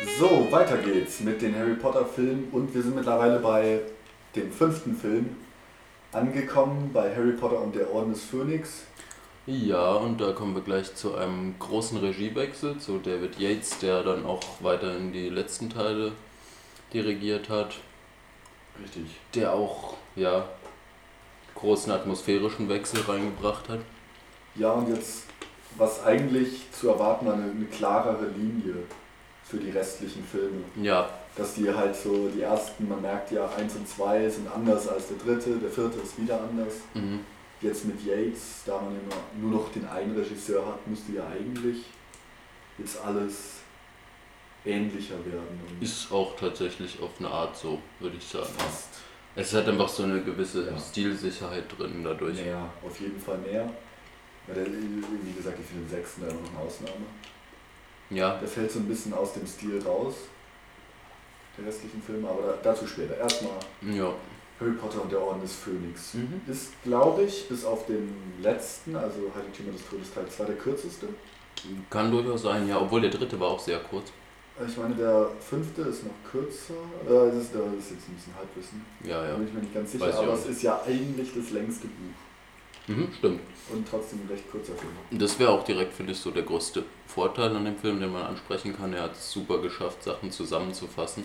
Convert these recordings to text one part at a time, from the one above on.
So, weiter geht's mit den Harry Potter Filmen und wir sind mittlerweile bei dem fünften Film angekommen, bei Harry Potter und der Orden des Phönix. Ja, und da kommen wir gleich zu einem großen Regiewechsel, zu David Yates, der dann auch weiterhin die letzten Teile dirigiert hat. Richtig. Der auch, ja, großen atmosphärischen Wechsel reingebracht hat. Ja, und jetzt, was eigentlich zu erwarten war, eine, eine klarere Linie für die restlichen Filme. Ja, Dass die halt so, die ersten, man merkt ja, eins und zwei sind anders als der dritte, der vierte ist wieder anders. mhm. Jetzt mit Yates, da man ja nur, noch den einen Regisseur hat, müsste ja eigentlich jetzt alles ähnlicher werden. Ist auch tatsächlich auf eine Art so, würde ich sagen. fast Es hat einfach so eine gewisse Ja. Stilsicherheit drin dadurch. näher, auf jeden Fall. Ja, der, wie gesagt, ich finde den sechsten da noch eine Ausnahme. Ja, Der fällt so ein bisschen aus dem Stil raus, der restlichen Filme, aber da, dazu später. Erstmal ja. Harry Potter und der Orden des Phönix. Mhm. Ist, glaube ich, bis auf den letzten, also Heiligtümer des Todes Teil 2, der kürzeste. Kann durchaus sein, ja, obwohl der dritte war auch sehr kurz. Ich meine, der fünfte ist noch kürzer. Äh, das, ist, das ist jetzt ein bisschen Halbwissen. Ja, Da ja. bin ich mir nicht ganz sicher, aber es ist ja eigentlich das längste Buch. Mhm, stimmt. Und trotzdem ein recht kurzer Film. Das wäre auch direkt, finde ich, so der größte Vorteil an dem Film, den man ansprechen kann. Er hat es super geschafft, Sachen zusammenzufassen.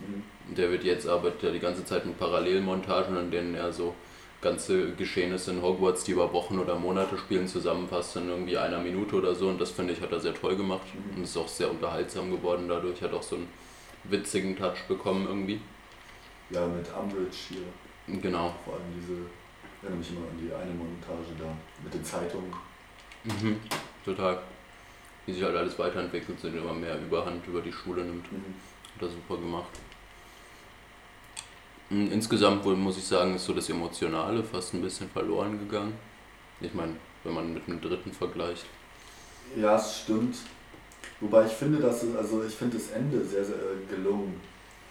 Mhm. Der wird jetzt arbeitet ja die ganze Zeit mit Parallelmontagen, in denen er so ganze Geschehnisse in Hogwarts, die über Wochen oder Monate spielen, zusammenfasst in irgendwie einer Minute oder so. Und das finde ich, hat er sehr toll gemacht Mhm. und ist auch sehr unterhaltsam geworden dadurch. Hat auch so einen witzigen Touch bekommen irgendwie. Ja, mit Umbridge hier. Genau. Vor allem diese, ich erinnere mich immer an die eine Montage da mit den Zeitungen. Mhm. Total. Wie sich halt alles weiterentwickelt, sind immer mehr Überhand über die Schule nimmt. Mhm. Hat er super gemacht. Mm, Insgesamt wohl muss ich sagen, ist so das Emotionale fast ein bisschen verloren gegangen. Ich meine, wenn man mit einem dritten vergleicht. Ja, es stimmt. Wobei ich finde, dass es, also ich finde das Ende sehr, sehr äh, gelungen.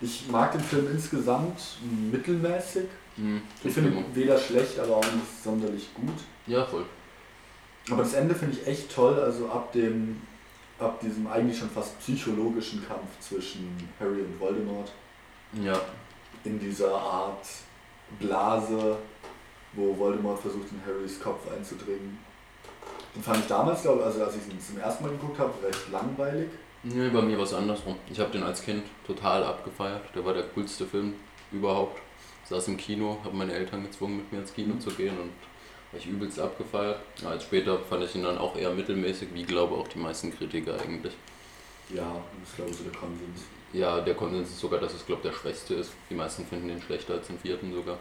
Ich mag den Film insgesamt mittelmäßig. Mhm. Ich finde weder schlecht, aber auch nicht sonderlich gut. Ja, voll. Aber das Ende finde ich echt toll, also ab dem, ab diesem eigentlich schon fast psychologischen Kampf zwischen Harry und Voldemort Ja, in dieser Art Blase, wo Voldemort versucht in Harrys Kopf einzudringen. Den fand ich damals, glaube ich, also als ich ihn zum ersten Mal geguckt habe, recht langweilig. nee, bei mir war es andersrum. Ich habe den als Kind total abgefeiert. Der war der coolste Film überhaupt. Saß im Kino, habe meine Eltern gezwungen, mit mir ins Kino Mhm. zu gehen und war ich übelst abgefeiert. Ja, als später fand ich ihn dann auch eher mittelmäßig, wie glaube auch die meisten Kritiker eigentlich. Ja, das ist glaube ich so der Konsens. Ja, der Konsens ist sogar, dass es, glaube der schwächste ist. Die meisten finden den schlechter als den vierten sogar.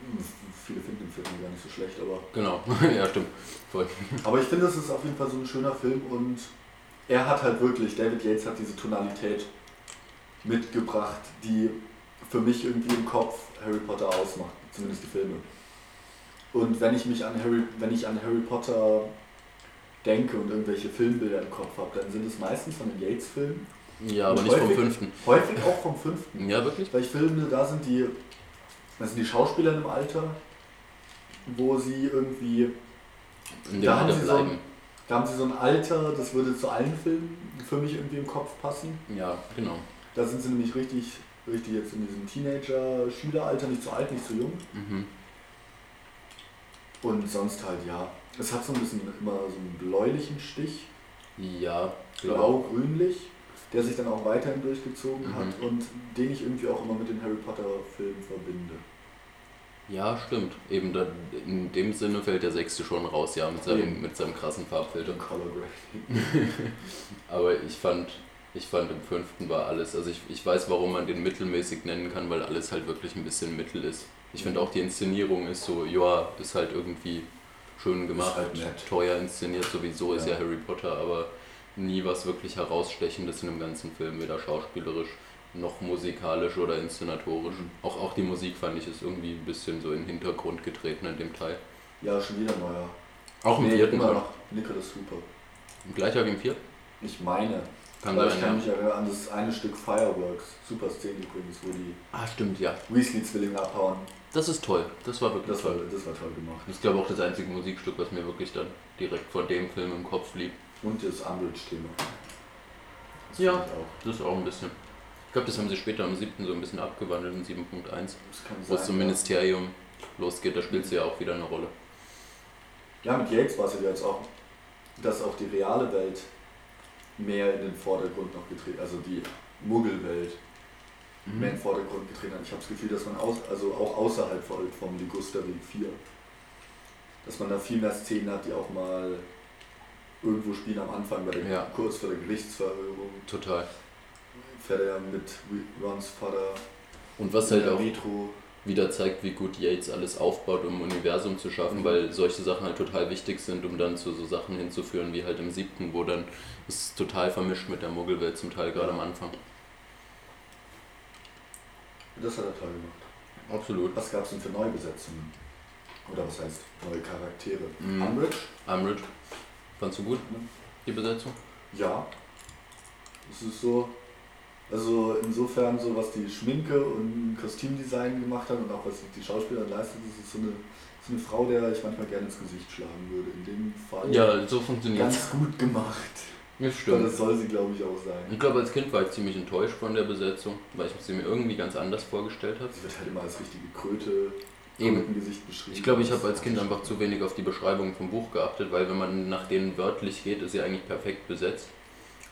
Hm, Viele finden den Film gar nicht so schlecht, aber. Genau, ja stimmt. Voll. Aber ich finde, es ist auf jeden Fall so ein schöner Film und er hat halt wirklich, David Yates hat diese Tonalität mitgebracht, die für mich irgendwie im Kopf Harry Potter ausmacht, zumindest die Filme. Und wenn ich mich an Harry, wenn ich an Harry Potter denke und irgendwelche Filmbilder im Kopf habe, dann sind es meistens von den Yates-Filmen. Ja, aber nicht vom häufig- fünften. Häufig auch vom fünften. Ja, wirklich? Weil ich finde, da sind die, das sind die Schauspieler im Alter, wo sie irgendwie In Da haben sie so- bleiben. Da haben sie so ein Alter, das würde zu allen Filmen für mich irgendwie im Kopf passen. Ja, genau. Da sind sie nämlich richtig, richtig jetzt in diesem Teenager-Schüleralter, nicht zu alt, nicht zu jung. Mhm. Und sonst halt, ja. Es hat so ein bisschen immer so einen bläulichen Stich, Ja, blau-grünlich, der sich dann auch weiterhin durchgezogen Mhm. hat und den ich irgendwie auch immer mit den Harry Potter-Filmen verbinde. Ja, stimmt. Eben da, in dem Sinne fällt der sechste schon raus, ja, mit seinem, mit seinem krassen Farbfilter. Color Grading. Aber ich fand, ich fand im fünften war alles, also ich, ich weiß, warum man den mittelmäßig nennen kann, weil alles halt wirklich ein bisschen mittel ist. Ich finde auch die Inszenierung ist so, ja, ist halt irgendwie schön gemacht, halt teuer inszeniert, sowieso ist Ja. ja Harry Potter, aber nie was wirklich herausstechendes in dem ganzen Film, weder schauspielerisch noch musikalisch oder inszenatorisch. Mhm. Auch, auch die Musik fand ich ist irgendwie ein bisschen so in den Hintergrund getreten in dem Teil. Ja, schon wieder neuer. Auch im Nee, vierten immer noch. Nicholas Hooper. Gleicher wie im vierten? Ich meine. Kann sein, ich kann ja. mich erinnern an das eine Stück Fireworks. Super Szene übrigens, wo die Ah, stimmt, ja. Weasley-Zwillinge abhauen. Das ist toll. Das war wirklich Das war, toll. das war toll gemacht. Das ist, glaube ich, auch das einzige Musikstück, was mir wirklich dann direkt vor dem Film im Kopf blieb. Und das Umbridge-Thema. Ja. Das ist auch ein bisschen. Ich glaube, das haben sie später am 7. so ein bisschen abgewandelt in 7.1, Das kann wo es zum ja. Ministerium losgeht. Da spielt sie ja auch wieder eine Rolle. Ja, mit Yates war es ja jetzt auch, dass auch die reale Welt mehr in den Vordergrund noch getreten, also die Muggelwelt Mhm. mehr in den Vordergrund getreten hat. Ich habe das Gefühl, dass man aus, also auch außerhalb von- vom Ligusterweg 4, dass man da viel mehr Szenen hat, die auch mal irgendwo spielen am Anfang bei der Ja. kurz vor der Gerichtsverhörung. Total. Fährt er mit Rons Vater Und was halt auch Metro. Wieder zeigt, wie gut Yates alles aufbaut, um ein Universum zu schaffen, Mhm. weil solche Sachen halt total wichtig sind, um dann zu so Sachen hinzuführen, wie halt im siebten, wo dann es total vermischt mit der Muggelwelt, zum Teil gerade am Anfang. Das hat er toll gemacht. Absolut. Was gab es denn für Neubesetzungen? Oder was heißt neue Charaktere? Mhm. Umbridge? Umbridge. Fandst du gut, die Besetzung? Ja. Es ist so, also insofern so, was die Schminke und Kostümdesign gemacht haben und auch was die Schauspieler leistet, ist so eine, so eine Frau, der ich manchmal gerne ins Gesicht schlagen würde. In dem Fall Ja, so funktioniert ganz gut gemacht. Das Aber stimmt. das soll sie, glaube ich, auch sein. Ich glaube, als Kind war ich ziemlich enttäuscht von der Besetzung, weil ich sie mir irgendwie ganz anders vorgestellt habe. Sie wird halt immer als richtige Kröte Eben. Gesicht beschrieben. Ich glaube, ich habe als Kind einfach zu wenig auf die Beschreibung vom Buch geachtet, weil wenn man nach denen wörtlich geht, ist sie eigentlich perfekt besetzt.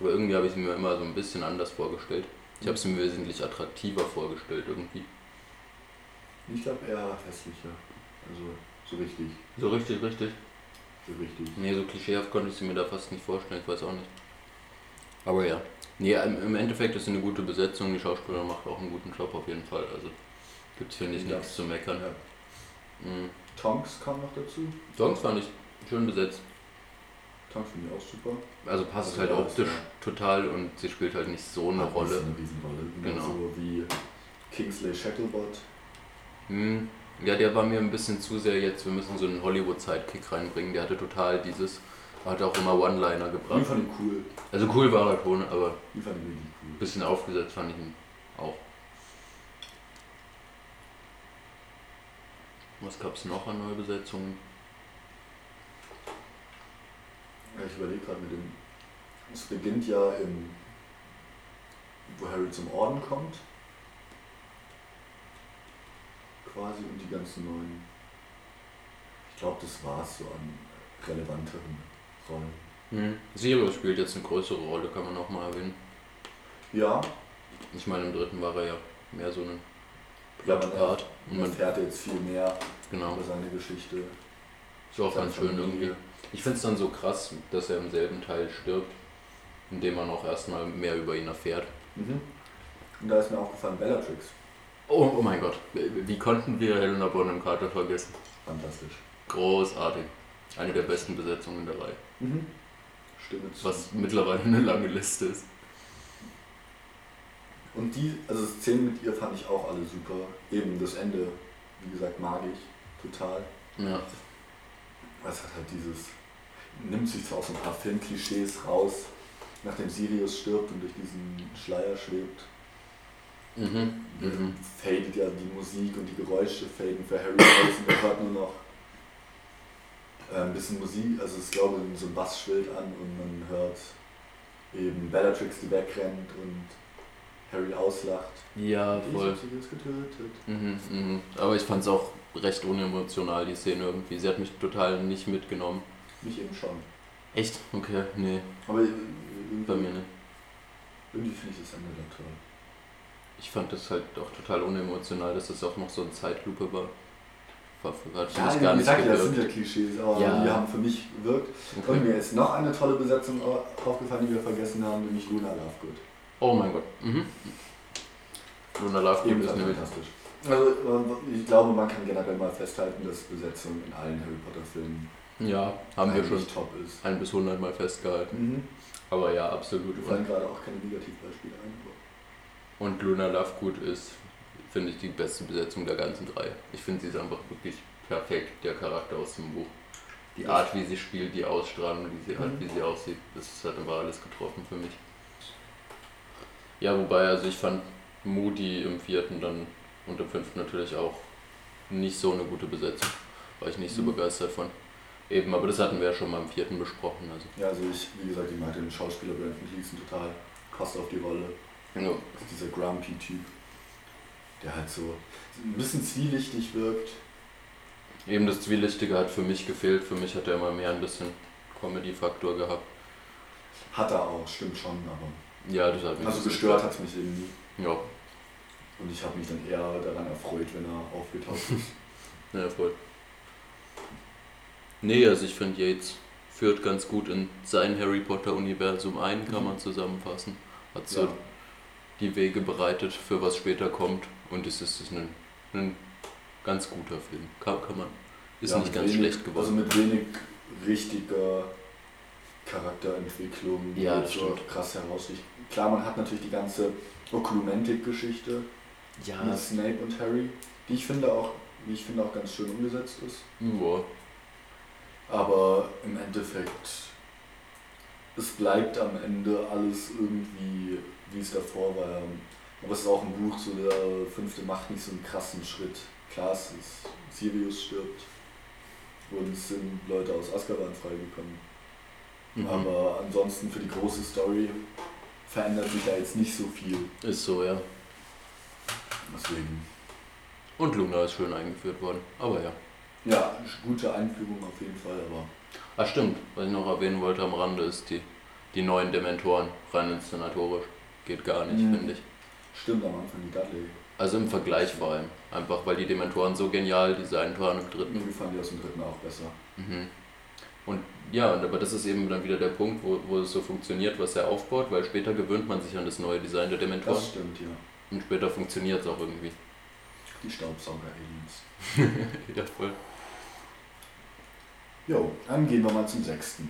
Aber irgendwie habe ich sie mir immer so ein bisschen anders vorgestellt. Ich habe sie mir wesentlich attraktiver vorgestellt irgendwie. Ich glaube eher hässlicher. Also so richtig. So richtig, richtig. So richtig. Nee, so klischeehaft konnte ich sie mir da fast nicht vorstellen, ich weiß auch nicht. Aber ja. Nee, im Endeffekt ist sie eine gute Besetzung, die Schauspielerin macht auch einen guten Job auf jeden Fall. Also gibt es, finde ich, Ja. nichts zu meckern. Ja. Mhm. Tonks kam noch dazu. Songs fand ich schön besetzt. Tonks finde ich auch super. Also passt Also halt optisch ja. total und sie spielt halt nicht so eine Hat Rolle. so eine Riesenrolle. Genau. So wie Kingsley Shacklebot. Hm, ja, der war mir ein bisschen zu sehr jetzt, wir müssen so einen Hollywood-Sidekick reinbringen. Der hatte total dieses, hat auch immer One-Liner gebracht. fand ich cool. Also cool war er schon, aber Die fand ich richtig cool. ein bisschen aufgesetzt fand ich ihn auch. Was gab es noch an Neubesetzungen? Ja, ich überlege gerade mit dem. Es beginnt ja im. wo Harry zum Orden kommt. Quasi und die ganzen neuen. Ich glaube, das war's so an relevanteren Rollen. Hm. Sirius spielt jetzt eine größere Rolle, kann man auch mal erwähnen. Ja, Ich meine, im dritten war er ja mehr so ein ja man, Part. Und man erfährt jetzt viel mehr genau, über seine Geschichte. ist auch ganz schön irgendwie. Ich finde es dann so krass, dass er im selben Teil stirbt, indem man auch erstmal mehr über ihn erfährt. Mhm. Und da ist mir aufgefallen, Bellatrix. Oh, oh mein Gott, wie konnten wir Helena Bonham Carter vergessen? Fantastisch. Großartig. Eine der besten Besetzungen der Reihe. Mhm. Stimme zu. Was mittlerweile eine lange Liste ist. Und die, also Szenen mit ihr fand ich auch alle super. Eben das Ende, wie gesagt, mag ich total. Ja. Es hat halt dieses, nimmt sich zwar auch so ein paar Filmklischees raus, nachdem Sirius stirbt und durch diesen Schleier schwebt, Mhm. Mhm. fadet ja die Musik und die Geräusche faden für Harry aus und er hört nur noch äh, ein bisschen Musik, also ich glaube so ein Bass schwillt an und man hört eben Bellatrix, die wegrennt und Harry auslacht. Ja, Ich voll. hab sie jetzt getötet. Mhm, mhm. Aber ich fand es auch recht unemotional, die Szene irgendwie. Sie hat mich total nicht mitgenommen. Mich eben schon. Echt? Okay, nee, Aber irgendwie, bei mir nicht. irgendwie finde ich das Ende dann toll. Ich fand das halt auch total unemotional, dass das auch noch so eine Zeitlupe war. War hat für Ja, mich gar wie nicht gesagt, ja, das sind gewirkt. ja Klischees, aber Ja. die haben für mich gewirkt. Und Okay. mir ist noch eine tolle Besetzung au- aufgefallen, die wir vergessen haben, nämlich Luna Lovegood. Oh mein Gott. Mhm. Luna Lovegood ist nämlich. fantastisch. Also ich glaube, man kann generell mal festhalten, dass Besetzung in allen Harry Potter Filmen Ja, haben wir schon top ist. ein bis 100 Mal festgehalten. Mhm. Aber ja, absolut. Mir fallen gerade auch keine Negativbeispiele ein. Und Luna Lovegood ist, finde ich, die beste Besetzung der ganzen drei. Ich finde, sie ist einfach wirklich perfekt, der Charakter aus dem Buch. Die. Art, wie sie spielt, die Ausstrahlung, wie sie, hat, Mhm. wie sie aussieht, das hat einfach alles getroffen für mich. Ja, wobei, also ich fand Moody im vierten dann und im fünften natürlich auch nicht so eine gute Besetzung. War ich nicht so Mhm. begeistert von. Eben, aber das hatten wir ja schon mal im vierten besprochen. Also. Ja, also ich, wie gesagt, ich mag den Schauspieler Brandon Gleason total passt auf die Rolle. Ja. Dieser Grumpy-Typ, der halt so ein bisschen zwielichtig wirkt. Eben das Zwielichtige hat für mich gefehlt. Für mich hat er immer mehr ein bisschen Comedy-Faktor gehabt. Hat er auch, stimmt schon, aber. Ja, das hat mich Also gestört hat es mich eben nie. Ja, Und ich habe mich dann eher daran erfreut, wenn er aufgetaucht ist. ja, voll. Nee, also ich finde Yates führt ganz gut in sein Harry Potter-Universum ein, kann Mhm. man zusammenfassen. Hat so ja. die Wege bereitet für was später kommt und es ist, ist ein, ein ganz guter Film. Kann, kann man. Ist Ja, nicht ganz wenig, schlecht Also geworden. mit wenig richtiger Charakterentwicklung, die Ja, das so stimmt. krass heraussticht. Klar, man hat natürlich die ganze Oklumentik-Geschichte ja, mit Snape und Harry, die ich finde auch, wie ich finde auch ganz schön umgesetzt ist. ja, Aber im Endeffekt, es bleibt am Ende alles irgendwie, wie es davor war. Aber es ist auch ein Buch, so der fünfte macht nicht so einen krassen Schritt. Klar, es ist, Sirius stirbt und es sind Leute aus Azkaban freigekommen. mhm. Aber ansonsten für die große Story verändert sich da jetzt nicht so viel. ist so, ja. Deswegen, Und Luna ist schön eingeführt worden. Aber ja. ja, gute Einführung auf jeden Fall, aber Ah, stimmt. Was ich noch erwähnen wollte am Rande ist die, die neuen Dementoren. Rein inszenatorisch. Geht gar nicht, Mhm. finde ich. stimmt am Anfang die Dudley. Also im Vergleich vor allem. Einfach weil die Dementoren so genial designt waren im dritten. Irgendwie fand ich aus dem dritten auch besser. Mhm. Und ja, und aber das ist eben dann wieder der Punkt, wo, wo es so funktioniert, was er aufbaut, weil später gewöhnt man sich an das neue Design der Dementoren Das stimmt, ja. Und später funktioniert es auch irgendwie. Die Staubsauger-Aliens. ja, voll. Jo, dann gehen wir mal zum sechsten.